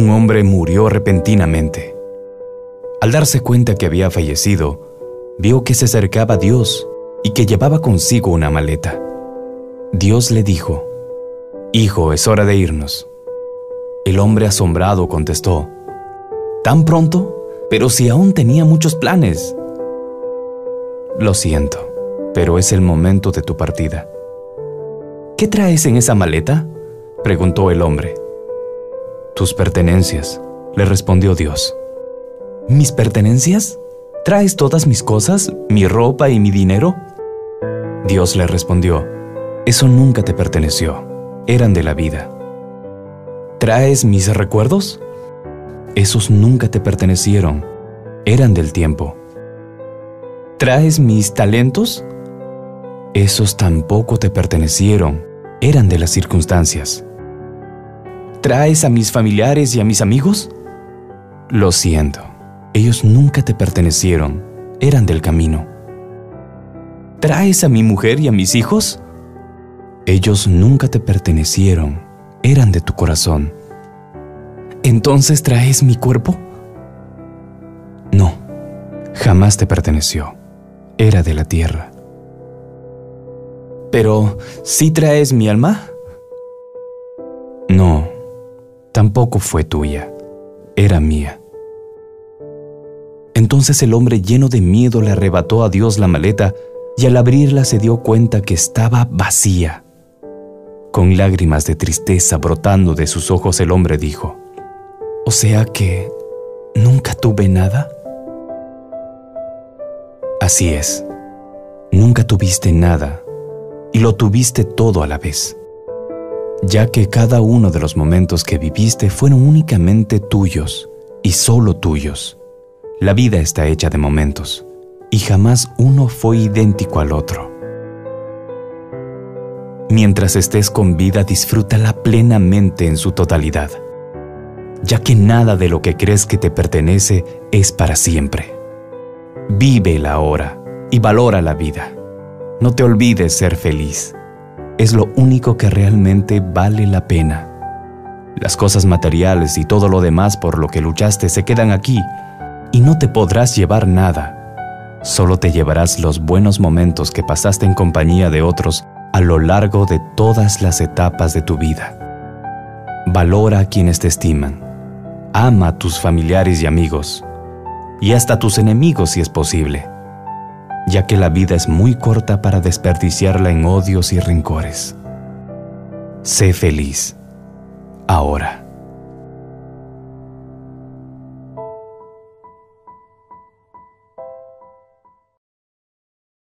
un hombre murió repentinamente. Al darse cuenta que había fallecido, vio que se acercaba a Dios y que llevaba consigo una maleta. Dios le dijo, Hijo, es hora de irnos. El hombre asombrado contestó, ¿Tan pronto? Pero si aún tenía muchos planes. Lo siento, pero es el momento de tu partida. ¿Qué traes en esa maleta? preguntó el hombre. Tus pertenencias, le respondió Dios. ¿Mis pertenencias? ¿Traes todas mis cosas, mi ropa y mi dinero? Dios le respondió, eso nunca te perteneció, eran de la vida. ¿Traes mis recuerdos? Esos nunca te pertenecieron, eran del tiempo. ¿Traes mis talentos? Esos tampoco te pertenecieron, eran de las circunstancias. ¿Traes a mis familiares y a mis amigos? Lo siento, ellos nunca te pertenecieron, eran del camino. ¿Traes a mi mujer y a mis hijos? Ellos nunca te pertenecieron, eran de tu corazón. ¿Entonces traes mi cuerpo? No, jamás te perteneció, era de la tierra. Pero, ¿sí traes mi alma? No, tampoco fue tuya, era mía. Entonces el hombre lleno de miedo le arrebató a Dios la maleta y al abrirla se dio cuenta que estaba vacía. Con lágrimas de tristeza brotando de sus ojos el hombre dijo, ¿O sea que nunca tuve nada? Así es, nunca tuviste nada y lo tuviste todo a la vez ya que cada uno de los momentos que viviste fueron únicamente tuyos y solo tuyos. La vida está hecha de momentos y jamás uno fue idéntico al otro. Mientras estés con vida, disfrútala plenamente en su totalidad, ya que nada de lo que crees que te pertenece es para siempre. Vive la hora y valora la vida. No te olvides ser feliz es lo único que realmente vale la pena. Las cosas materiales y todo lo demás por lo que luchaste se quedan aquí y no te podrás llevar nada. Solo te llevarás los buenos momentos que pasaste en compañía de otros a lo largo de todas las etapas de tu vida. Valora a quienes te estiman. Ama a tus familiares y amigos. Y hasta a tus enemigos si es posible ya que la vida es muy corta para desperdiciarla en odios y rencores. Sé feliz, ahora.